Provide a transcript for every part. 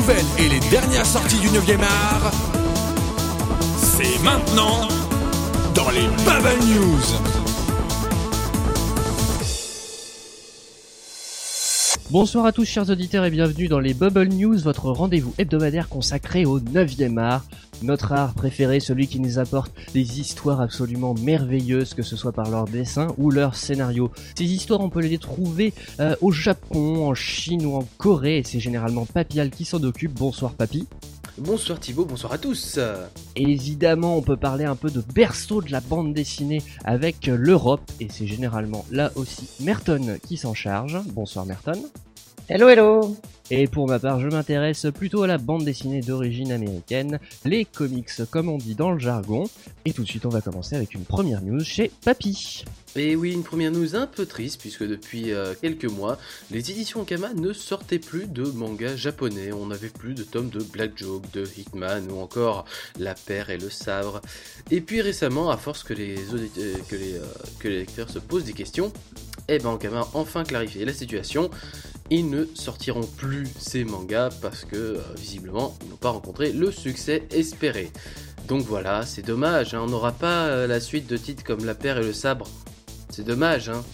nouvelles et les dernières sorties du 9e art, c'est maintenant dans les Bubble News. Bonsoir à tous chers auditeurs et bienvenue dans les Bubble News, votre rendez-vous hebdomadaire consacré au 9e art. Notre art préféré, celui qui nous apporte des histoires absolument merveilleuses, que ce soit par leur dessin ou leur scénario. Ces histoires, on peut les trouver euh, au Japon, en Chine ou en Corée, et c'est généralement Papial qui s'en occupe. Bonsoir Papy. Bonsoir Thibaut, bonsoir à tous. Évidemment, on peut parler un peu de berceau de la bande dessinée avec l'Europe, et c'est généralement là aussi Merton qui s'en charge. Bonsoir Merton. Hello hello Et pour ma part, je m'intéresse plutôt à la bande dessinée d'origine américaine, les comics comme on dit dans le jargon. Et tout de suite, on va commencer avec une première news chez Papy. Et oui, une première news un peu triste puisque depuis euh, quelques mois, les éditions Kama ne sortaient plus de mangas japonais. On n'avait plus de tomes de Black Joke, de Hitman ou encore La Paire et le Sabre. Et puis récemment, à force que les, auditeurs, que les, euh, que les lecteurs se posent des questions, eh ben Ankama a enfin clarifié la situation. Ils ne sortiront plus ces mangas parce que euh, visiblement ils n'ont pas rencontré le succès espéré. Donc voilà, c'est dommage, hein, on n'aura pas euh, la suite de titres comme La Paire et le Sabre. C'est dommage, hein.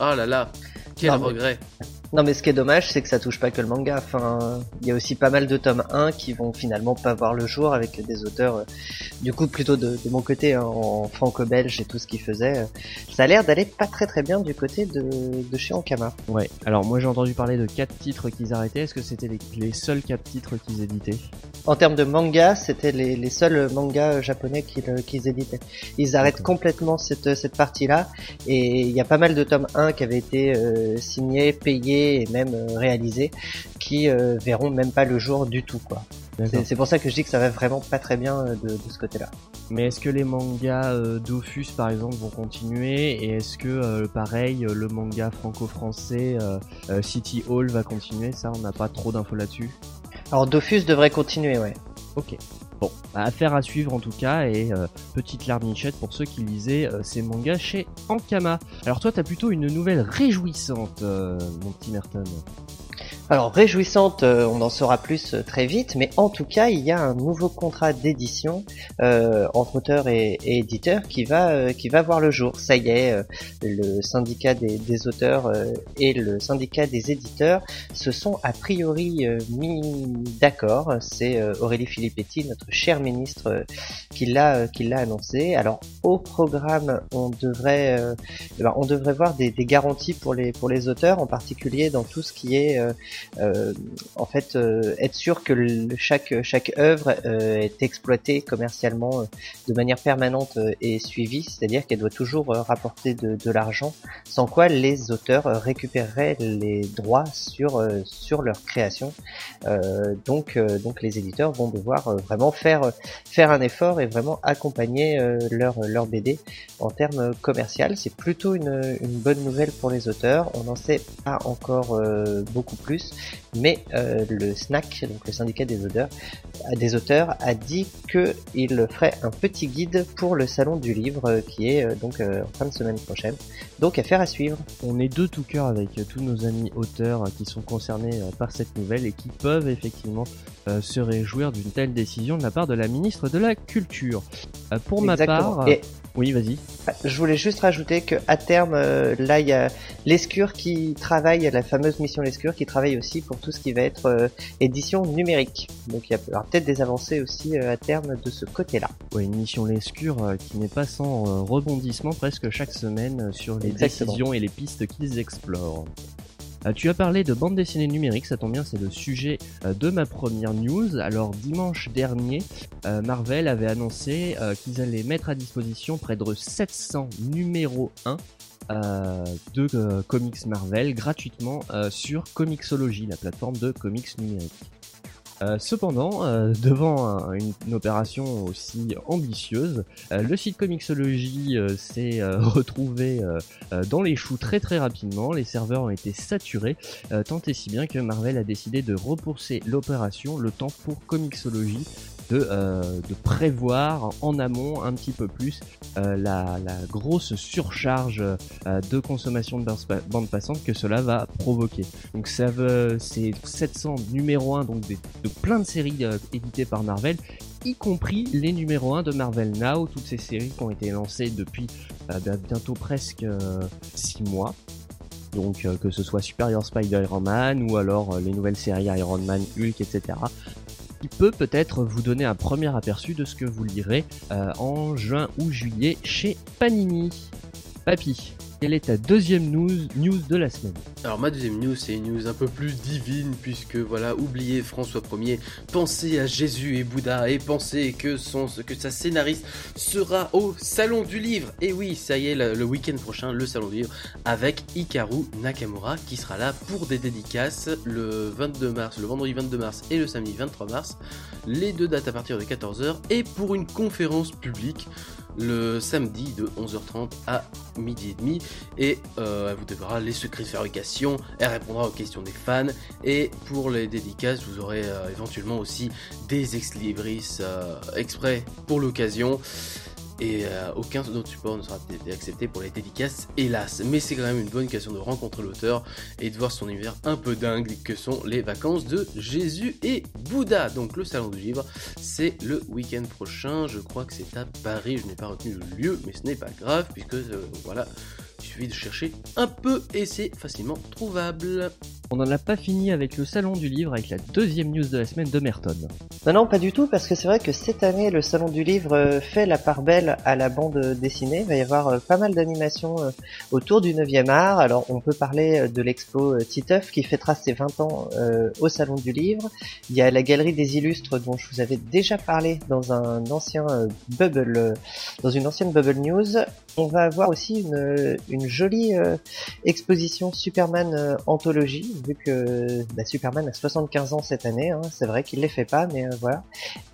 Oh là là, quel Non, mais- regret. Non mais ce qui est dommage c'est que ça touche pas que le manga, enfin il y a aussi pas mal de tomes 1 qui vont finalement pas voir le jour avec des auteurs euh, du coup plutôt de, de mon côté hein, en franco-belge et tout ce qu'ils faisaient. euh, Ça a l'air d'aller pas très très bien du côté de, de chez Ankama. Ouais, alors moi j'ai entendu parler de 4 titres qu'ils arrêtaient. Est-ce que c'était les, les seuls 4 titres qu'ils éditaient? En termes de manga, c'était les, les seuls mangas japonais qu'ils euh, qu'ils éditaient. Ils arrêtent complètement cette, cette partie-là et il y a pas mal de tomes 1 qui avaient été euh, signés, payés et même euh, réalisés qui euh, verront même pas le jour du tout quoi. C'est pour ça que je dis que ça va vraiment pas très bien euh, de, de ce côté-là. Mais est-ce que les mangas euh, Dofus par exemple vont continuer? Et est-ce que euh, pareil, le manga franco-français euh, City Hall va continuer? Ça, on n'a pas trop d'infos là-dessus. Alors Dofus devrait continuer, ouais. Ok. Bon, bah, affaire à suivre en tout cas, et euh, petite larmichette pour ceux qui lisaient euh, ces mangas chez Ankama. Alors toi, t'as plutôt une nouvelle réjouissante, euh, mon petit Merton. Alors réjouissante, euh, on en saura plus euh, très vite, mais en tout cas, il y a un nouveau contrat d'édition euh, entre auteur et, et éditeur qui va euh, qui va voir le jour. Ça y est, euh, le syndicat des, auteurs euh, et le syndicat des éditeurs se sont a priori mis d'accord. C'est Aurélie Filippetti, notre cher ministre, qui l'a qui l'a annoncé. Alors au programme, on devrait eh ben, on devrait voir des, des garanties pour les pour les auteurs, en particulier dans tout ce qui est en fait euh, être sûr que chaque chaque œuvre euh, est exploitée commercialement euh, de manière permanente euh, et suivie, c'est-à-dire qu'elle doit toujours euh, rapporter de, de l'argent, sans quoi les auteurs euh, récupéreraient les droits sur euh, sur leur création. Euh, donc euh, donc les éditeurs vont devoir euh, vraiment faire faire un effort et vraiment accompagner euh, leur leur BD en termes commercial. C'est plutôt une, une bonne nouvelle pour les auteurs. On n'en sait pas encore euh, beaucoup plus, mais euh, le SNAC, donc le syndicat des auteurs, des auteurs, a dit que il ferait un petit guide pour le salon du livre euh, qui est euh, donc euh, en fin de semaine prochaine. Donc affaire à suivre. On est de tout cœur avec tous nos amis auteurs qui sont concernés par cette nouvelle et qui peuvent effectivement se réjouir d'une telle décision de la part de la ministre de la Culture. Pour ma part, Et oui, vas-y. Je voulais juste rajouter que à terme, là, il y a l'Escure qui travaille, la fameuse mission L'Escure qui travaille aussi pour tout ce qui va être euh, édition numérique. Donc il y aura peut-être des avancées aussi euh, à terme de ce côté-là. Une mission Lescure euh, qui n'est pas sans rebondissement presque chaque semaine sur les Exactement. décisions et les pistes qu'ils explorent. Tu as parlé de bande dessinée numérique, ça tombe bien, c'est le sujet de ma première news. Alors dimanche dernier, Marvel avait annoncé qu'ils allaient mettre à disposition près de 700 numéros 1 euh, de euh, comics Marvel gratuitement euh, sur Comixology, la plateforme de comics numériques. Euh, cependant, devant un- une, une opération aussi ambitieuse, le site Comixology s'est retrouvé dans les choux très très rapidement. Les serveurs ont été saturés, tant et si bien que Marvel a décidé de repousser l'opération le temps pour Comixology de, de prévoir en amont un petit peu plus la, la, grosse surcharge de consommation de bande passante que cela va provoquer. Donc ça veut, c'est 700 numéro 1 donc de plein de séries éditées par Marvel y compris les numéros 1 de Marvel Now, toutes ces séries qui ont été lancées depuis euh, bah, bientôt presque 6 euh, mois. Donc euh, que ce soit Superior Spider-Man ou alors les nouvelles séries Iron Man, Hulk, etc. Qui peut peut-être vous donner un premier aperçu de ce que vous lirez en juin ou juillet chez Panini. Papy, quelle est ta deuxième news, news de la semaine Alors ma deuxième news c'est une news un peu plus divine puisque voilà, oubliez François 1er, pensez à Jésus et Bouddha et pensez que, son, que sa scénariste sera au Salon du Livre. Et oui, ça y est, le, week-end prochain, le Salon du Livre avec Hikaru Nakamura qui sera là pour des dédicaces le 22 mars, le vendredi 22 mars et le samedi 23 mars. Les deux dates à partir de 14h et pour une conférence publique le samedi de 11h30 à midi et demi. Et euh, elle vous devra les secrets de fabrication, elle répondra aux questions des fans. Et pour les dédicaces vous aurez euh, éventuellement aussi des ex-libris euh, exprès pour l'occasion et euh, aucun autre support ne sera accepté pour les dédicaces, hélas. Mais c'est quand même une bonne occasion de rencontrer l'auteur et de voir son univers un peu dingue que sont les vacances de Jésus et Bouddha. Donc le salon du livre, c'est le week-end prochain. Je crois que c'est à Paris. Je n'ai pas retenu le lieu, mais ce n'est pas grave puisque euh, voilà, il suffit de chercher un peu et c'est facilement trouvable. On n'en a pas fini avec le salon du livre avec la deuxième news de la semaine de Merton. Non, non, pas du tout, parce que c'est vrai que cette année, le salon du livre euh, fait la part belle à la bande dessinée. Il va y avoir euh, pas mal d'animations euh, autour du 9e art. Alors, on peut parler de l'expo Titeuf qui fêtera ses 20 ans au salon du livre. Il y a la galerie des illustres dont je vous avais déjà parlé dans un ancien bubble, dans une ancienne bubble news. On va avoir aussi une, une jolie exposition Superman anthologie vu que bah, Superman a 75 ans cette année, hein, c'est vrai qu'il les fait pas, mais euh, voilà.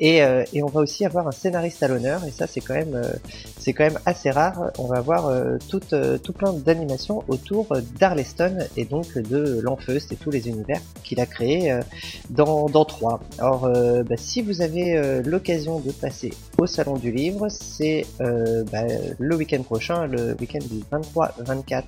Et, euh, et, on va aussi avoir un scénariste à l'honneur, et ça c'est quand même euh, c'est quand même assez rare. On va avoir tout, tout plein d'animations autour d'Arleston et donc de l'Enfeust et tous les univers qu'il a créés dans dans trois. Alors bah, si vous avez l'occasion de passer au salon du livre, c'est bah, le week-end prochain, le week-end du 23-24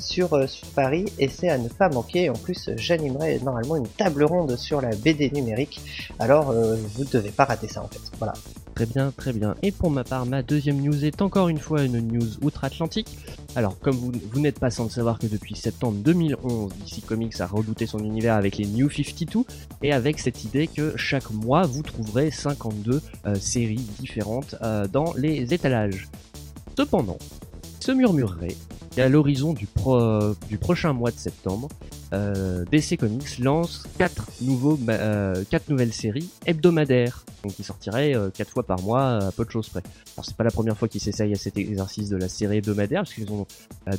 sur, sur Paris, et c'est à ne pas manquer en plus j'animerai normalement une table ronde sur la BD numérique. Alors euh, vous ne devez pas rater ça en fait. Voilà. Très bien, très bien. Et pour ma part, ma deuxième news est encore une fois une news outre-Atlantique. Alors, comme vous, n'êtes pas sans le savoir que depuis septembre 2011, DC Comics a redouté son univers avec les New 52 et avec cette idée que chaque mois vous trouverez 52 euh, séries différentes euh, dans les étalages. Cependant, se murmurerait qu'à l'horizon du, du prochain mois de septembre, euh, DC Comics lance quatre nouveaux, euh, nouvelles séries hebdomadaires, donc qui sortiraient euh, quatre fois par mois à peu de choses près. Alors c'est pas la première fois qu'ils s'essayent à cet exercice de la série hebdomadaire, parce qu'ils ont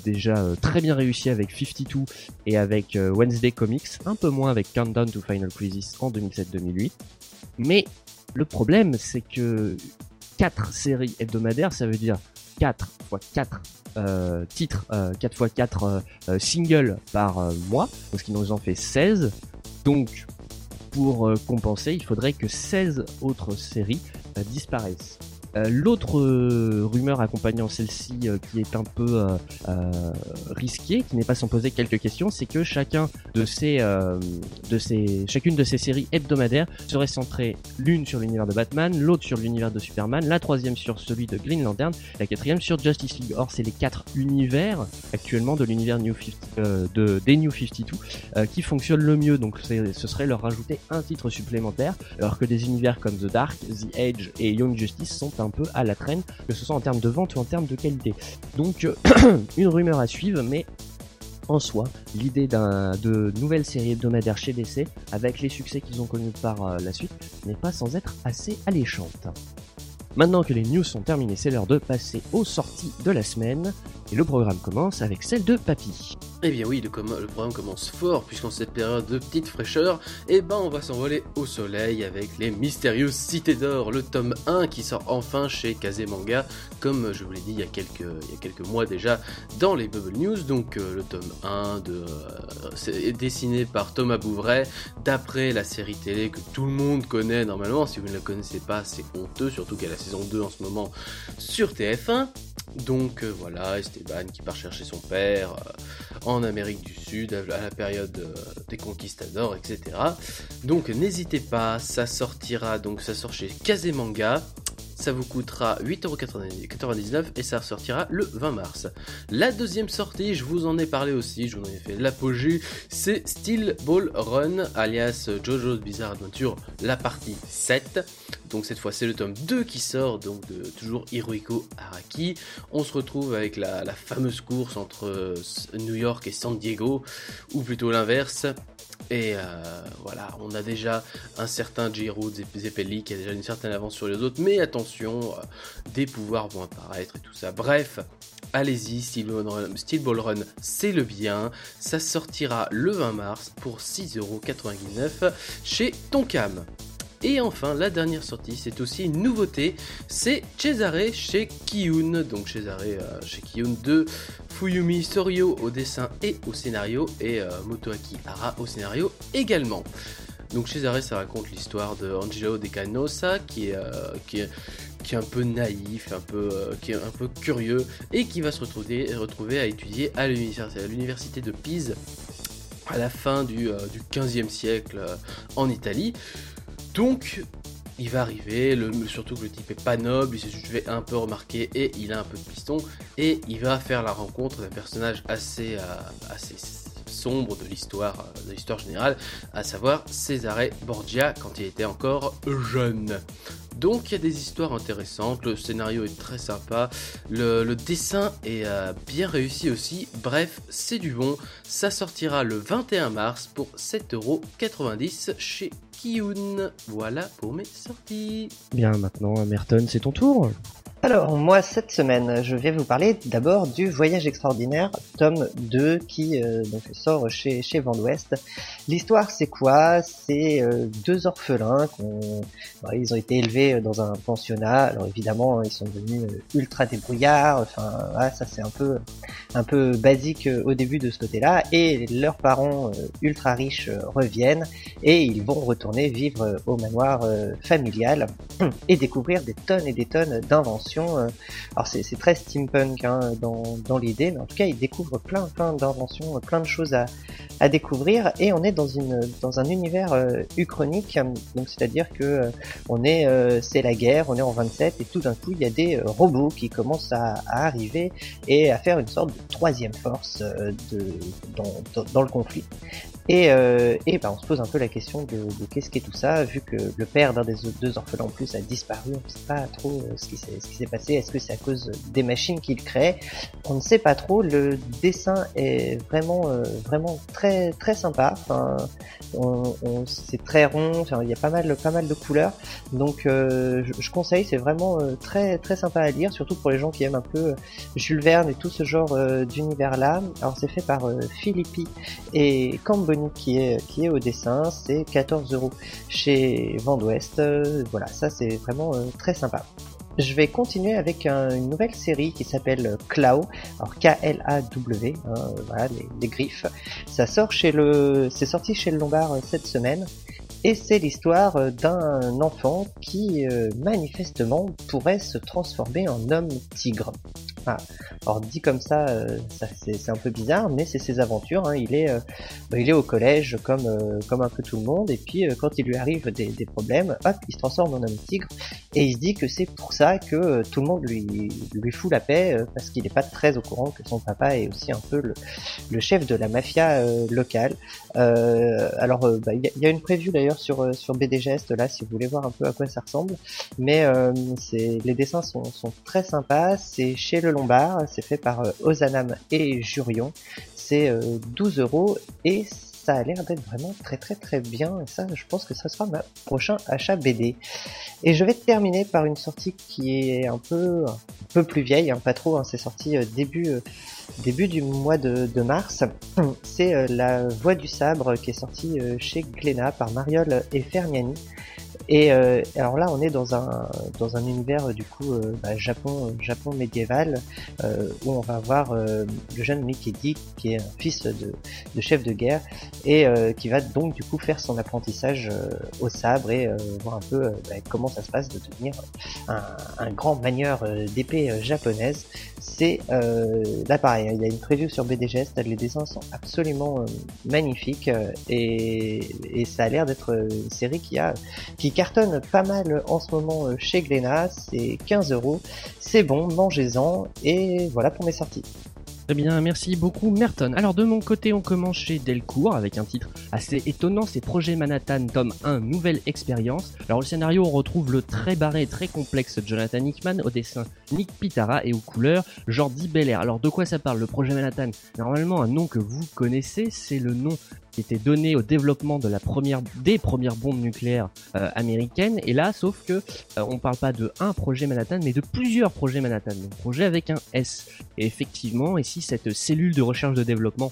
déjà très bien réussi avec 52 et avec Wednesday Comics, un peu moins avec Countdown to Final Crisis en 2007-2008. Mais le problème, c'est que quatre séries hebdomadaires, ça veut dire 4 x 4 euh, titres, euh, 4 x 4 euh, singles par euh, mois, ce qui nous en fait 16. Donc, pour euh, compenser, il faudrait que 16 autres séries disparaissent. Euh, l'autre euh, rumeur accompagnant celle-ci euh, qui est un peu risquée, qui n'est pas sans poser quelques questions, c'est que chacun de ces, de ces, chacune de ces séries hebdomadaires serait centrée l'une sur l'univers de Batman, l'autre sur l'univers de Superman, la troisième sur celui de Green Lantern, la quatrième sur Justice League. Or, c'est les quatre univers actuellement de l'univers New 50, de, des New 52 qui fonctionnent le mieux. Donc, ce serait leur rajouter un titre supplémentaire, alors que des univers comme The Dark, The Edge et Young Justice sont un peu à la traîne, que ce soit en termes de vente ou en termes de qualité. Donc euh, une rumeur à suivre, mais en soi, l'idée de nouvelles séries hebdomadaires chez DC, avec les succès qu'ils ont connus par euh, la suite, n'est pas sans être assez alléchante. Maintenant que les news sont terminées, c'est l'heure de passer aux sorties de la semaine. Et le programme commence avec celle de Papy. Eh bien oui, le, programme commence fort, puisqu'en cette période de petite fraîcheur, eh ben on va s'envoler au soleil avec les mystérieuses cités d'or, le tome 1 qui sort enfin chez Kazemanga, comme je vous l'ai dit il y, a quelques, mois déjà dans les Bubble News, donc euh, le tome 1 de, euh, dessiné par Thomas Bouvray, d'après la série télé que tout le monde connaît normalement, si vous ne la connaissez pas c'est honteux, surtout qu'il y a la saison 2 en ce moment sur TF1, donc euh, voilà, Esteban qui part chercher son père en Amérique du Sud à la période euh, des conquistadors, etc. Donc n'hésitez pas, ça sortira, donc ça sort chez Kazemanga. Ça vous coûtera 8,99€ et ça sortira le 20 mars. La deuxième sortie, je vous en ai parlé aussi, je vous en ai fait l'apogée, c'est Steel Ball Run, alias JoJo's Bizarre Adventure, la partie 7. Donc cette fois c'est le tome 2 qui sort, donc de toujours Hirohiko Araki. On se retrouve avec la, fameuse course entre euh, New York et San Diego, ou plutôt l'inverse. Et euh, voilà, on a déjà un certain Jiro Zeppeli qui a déjà une certaine avance sur les autres, mais attention, euh, des pouvoirs vont apparaître et tout ça. Bref, allez-y, Steel Ball Run, c'est le bien. Ça sortira le 20 mars pour 6,99€ chez Tonkam. Et enfin, la dernière sortie, c'est aussi une nouveauté, c'est Cesare chez Kiyun, donc Cesare euh, chez Kiyun de Fuyumi Sorio au dessin et au scénario, et euh, Motoaki Hara au scénario également. Donc Cesare, ça raconte l'histoire de Angelo De Canosa, qui est, euh, qui est qui est un peu naïf, un peu, qui est un peu curieux, et qui va se retrouver, retrouver à étudier à l'université de Pise à la fin du, du 15e siècle en Italie. Donc, il va arriver, surtout que le type est pas noble, il s'est fait un peu remarquer et il a un peu de piston, et il va faire la rencontre d'un personnage assez, euh, assez sombre de l'histoire, euh, de l'histoire générale, à savoir Cesare Borgia quand il était encore jeune. Donc il y a des histoires intéressantes, le scénario est très sympa, le, dessin est euh, bien réussi aussi, bref c'est du bon, ça sortira le 21 mars pour 7,90€ chez Kiyun. Voilà pour mes sorties. Bien maintenant Merton c'est ton tour alors moi cette semaine je vais vous parler d'abord du Voyage extraordinaire tome 2 qui euh, sort chez chez d'Ouest. L'histoire c'est quoi? C'est euh, deux orphelins qu'on ils ont été élevés dans un pensionnat. Alors évidemment ils sont devenus euh, ultra débrouillards. Enfin ça c'est un peu un peu basique au début de ce côté-là et leurs parents ultra riches reviennent et ils vont retourner vivre au manoir familial et découvrir des tonnes et des tonnes d'inventions euh, alors c'est très steampunk hein, dans, l'idée, mais en tout cas il découvre plein plein d'inventions, plein de choses à, découvrir et on est dans un univers euh, uchronique, donc c'est-à-dire que euh, on est c'est la guerre, on est en 27 et tout d'un coup il y a des robots qui commencent à, arriver et à faire une sorte de troisième force dans, le conflit. Et, euh, et ben on se pose un peu la question de, de qu'est-ce qu'est tout ça, vu que le père d'un des deux orphelins en plus a disparu, on ne sait pas trop ce qui s'est passé, est-ce que c'est à cause des machines qu'il crée, on ne sait pas trop, le dessin est vraiment vraiment très très sympa. Enfin, on, c'est très rond. Enfin, il y a pas mal pas mal de couleurs. Donc euh, je, conseille. C'est vraiment euh, très très sympa à lire, surtout pour les gens qui aiment un peu euh, Jules Verne et tout ce genre d'univers là. Alors c'est fait par Philippi et Qui est qui est au dessin. C'est 14 euros chez Vent d'Ouest. voilà, ça c'est vraiment très sympa. Je vais continuer avec une nouvelle série qui s'appelle Clau, alors K-L-A-W, hein, voilà les, griffes. Ça sort chez le, c'est sorti chez le Lombard euh, cette semaine, et c'est l'histoire euh, d'un enfant qui euh, manifestement pourrait se transformer en homme tigre. Ah, alors dit comme ça, euh, ça c'est un peu bizarre, mais c'est ses aventures. Hein. Il est, il est au collège comme comme un peu tout le monde, et puis quand il lui arrive des, des, problèmes, hop, il se transforme en homme tigre, et il se dit que c'est pour ça que tout le monde lui lui fout la paix parce qu'il n'est pas très au courant que son papa est aussi un peu le, le chef de la mafia locale. alors bah, il y, a une preview d'ailleurs sur sur BD Gest là si vous voulez voir un peu à quoi ça ressemble, mais c'est les dessins sont, très sympas. C'est chez le Lombard, c'est fait par euh, Ozanam et Jurion. C'est 12 euh, euros et ça a l'air d'être vraiment très très très bien et ça je pense que ça sera ma prochain achat BD. Et je vais terminer par une sortie qui est un peu peu plus vieille, hein, pas trop, hein, c'est sorti euh, début euh, début du mois de, de mars. C'est euh, La Voix du Sabre qui est sortie chez Glénat par Mariol et Fermiani. Et euh, alors là, on est dans un dans un univers du coup euh, bah, Japon Japon médiéval euh, où on va voir le jeune Mikedi qui est un fils de, de chef de guerre et qui va donc du coup faire son apprentissage au sabre et voir un peu bah, comment ça se passe de devenir un, un grand manieur d'épée japonaise. C'est là pareil, il y a une preview sur BDGS, les dessins sont absolument magnifiques et, et ça a l'air d'être une série qui a qui cartonne pas mal en ce moment euh, chez Glénat, c'est 15 euros, c'est bon, mangez-en, et voilà pour mes sorties. Très bien, merci beaucoup Merton. Alors de mon côté, on commence chez Delcourt avec un titre assez étonnant, c'est Projet Manhattan, tome 1, nouvelle expérience. Alors le scénario, on retrouve le très barré très complexe Jonathan Hickman au dessin Nick Pitara et aux couleurs Jordi Belair. Alors de quoi ça parle Le Projet Manhattan? Normalement, un nom que vous connaissez, c'est le nom qui était donné au développement de la première, des premières bombes nucléaires euh, américaines. Et là, sauf que euh, on parle pas de un projet Manhattan, mais de plusieurs projets Manhattan. Donc projet avec un S. Et effectivement, ici, cette cellule de recherche de développement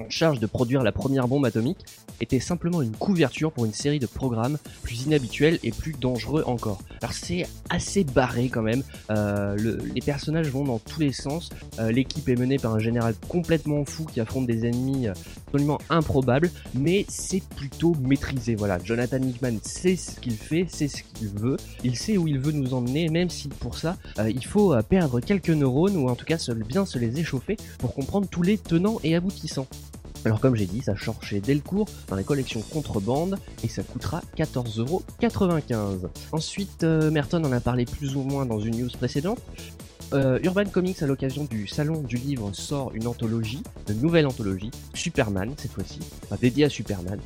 en charge de produire la première bombe atomique était simplement une couverture pour une série de programmes plus inhabituels et plus dangereux encore. Alors c'est assez barré quand même, euh, les personnages vont dans tous les sens, euh, l'équipe est menée par un général complètement fou qui affronte des ennemis euh, absolument improbables, mais c'est plutôt maîtrisé. Voilà, Jonathan Hickman sait ce qu'il fait, sait ce qu'il veut, il sait où il veut nous emmener, même si pour ça il faut perdre quelques neurones ou en tout cas bien se les échauffer pour comprendre tous les tenants et aboutissants. Alors comme j'ai dit, ça sort chez Delcourt dans les collections contrebande et ça coûtera 14,95€. Ensuite, euh, Merton en a parlé plus ou moins dans une news précédente. Euh, Urban Comics, à l'occasion du salon du livre, sort une anthologie, une nouvelle anthologie, Superman cette fois-ci, enfin, dédiée à Superman.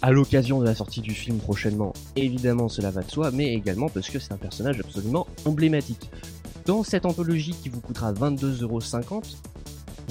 À l'occasion de la sortie du film prochainement, évidemment cela va de soi, mais également parce que c'est un personnage absolument emblématique. Dans cette anthologie qui vous coûtera 22,50€,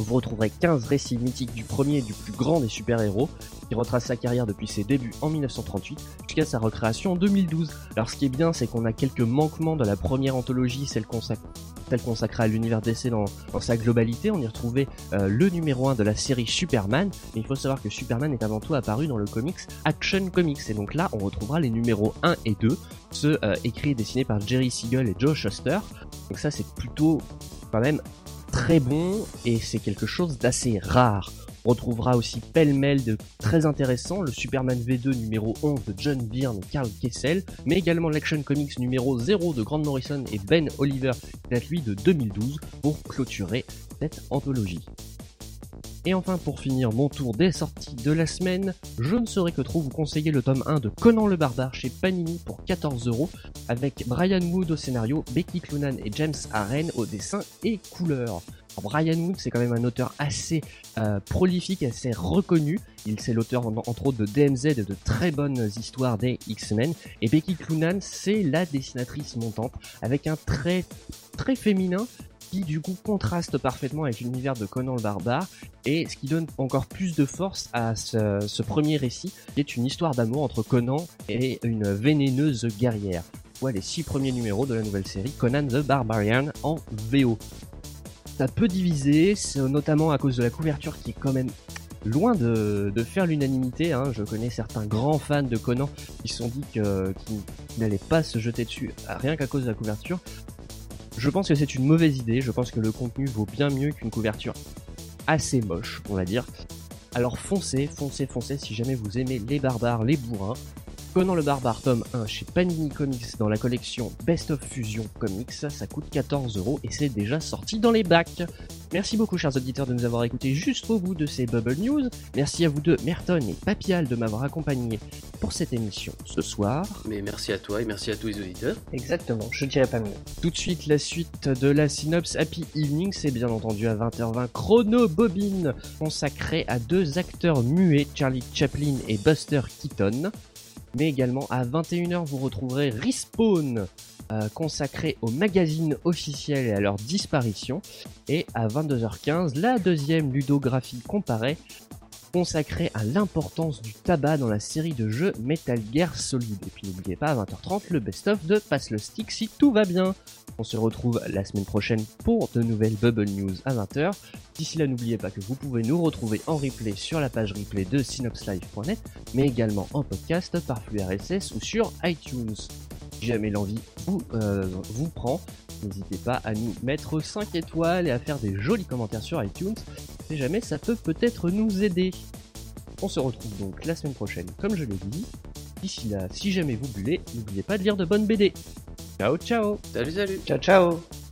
vous retrouverez 15 récits mythiques du premier et du plus grand des super-héros, qui retrace sa carrière depuis ses débuts en 1938 jusqu'à sa recréation en 2012. Alors ce qui est bien, c'est qu'on a quelques manquements de la première anthologie, celle, consacrée à l'univers DC dans, sa globalité. On y retrouvait euh, le numéro 1 de la série Superman, mais il faut savoir que Superman est avant tout apparu dans le comics Action Comics, et donc là on retrouvera les numéros 1 et 2, ceux euh, écrits et dessinés par Jerry Siegel et Joe Shuster. Donc ça c'est plutôt quand même très bon et c'est quelque chose d'assez rare. On retrouvera aussi pêle-mêle de très intéressant, le Superman V2 numéro 11 de John Byrne et Carl Kessel, mais également l'Action Comics numéro 0 de Grant Morrison et Ben Oliver, date lui de 2012, pour clôturer cette anthologie. Et enfin, pour finir mon tour des sorties de la semaine, je ne saurais que trop vous conseiller le tome 1 de Conan le Barbare chez Panini pour 14 euros, avec Brian Wood au scénario, Becky Clunan et James Aren au dessin et couleurs. Brian Wood, c'est quand même un auteur assez euh, prolifique, assez reconnu. Il c'est l'auteur entre autres de DMZ et de très bonnes histoires des X-Men. Et Becky Clunan, c'est la dessinatrice montante avec un trait très féminin qui du coup contraste parfaitement avec l'univers de Conan le barbare et ce qui donne encore plus de force à ce, premier récit qui est une histoire d'amour entre Conan et une vénéneuse guerrière. Voilà les six premiers numéros de la nouvelle série Conan the Barbarian en VO. Ça peut diviser, notamment à cause de la couverture qui est quand même loin de, faire l'unanimité. Hein. Je connais certains grands fans de Conan qui se sont dit qu'ils n'allaient pas se jeter dessus rien qu'à cause de la couverture. Je pense que c'est une mauvaise idée, je pense que le contenu vaut bien mieux qu'une couverture assez moche, on va dire. Alors foncez, foncez, foncez si jamais vous aimez les barbares, les bourrins. Conan le barbare tome 1 chez Panini Comics dans la collection Best of Fusion Comics, ça coûte 14 euros et c'est déjà sorti dans les bacs. Merci beaucoup chers auditeurs de nous avoir écoutés jusqu'au bout de ces Bubble News. Merci à vous deux, Merton et Papial, de m'avoir accompagné pour cette émission ce soir. Mais merci à toi et merci à tous les auditeurs. Exactement, je dirais pas mieux. Tout de suite, la suite de la synopse Happy Evening, c'est bien entendu à 20h20 Chrono Bobine, consacré à deux acteurs muets, Charlie Chaplin et Buster Keaton. Mais également à 21h, vous retrouverez Respawn, euh, consacré au magazine officiel et à leur disparition. Et à 22h15, la deuxième ludographie comparée consacré à l'importance du tabac dans la série de jeux Metal Gear Solid. Et puis n'oubliez pas, à 20h30, le best-of de Passe le Stick si tout va bien. On se retrouve la semaine prochaine pour de nouvelles Bubble News à 20h. D'ici là, n'oubliez pas que vous pouvez nous retrouver en replay sur la page replay de synopslive.net, mais également en podcast par flux RSS ou sur iTunes. Si jamais l'envie vous, euh, vous prend, n'hésitez pas à nous mettre 5 étoiles et à faire des jolis commentaires sur iTunes. Si jamais ça peut peut-être nous aider. On se retrouve donc la semaine prochaine, comme je l'ai dit. D'ici là, si jamais vous bullez, n'oubliez pas de lire de bonnes BD. Ciao ciao Salut, salut Ciao ciao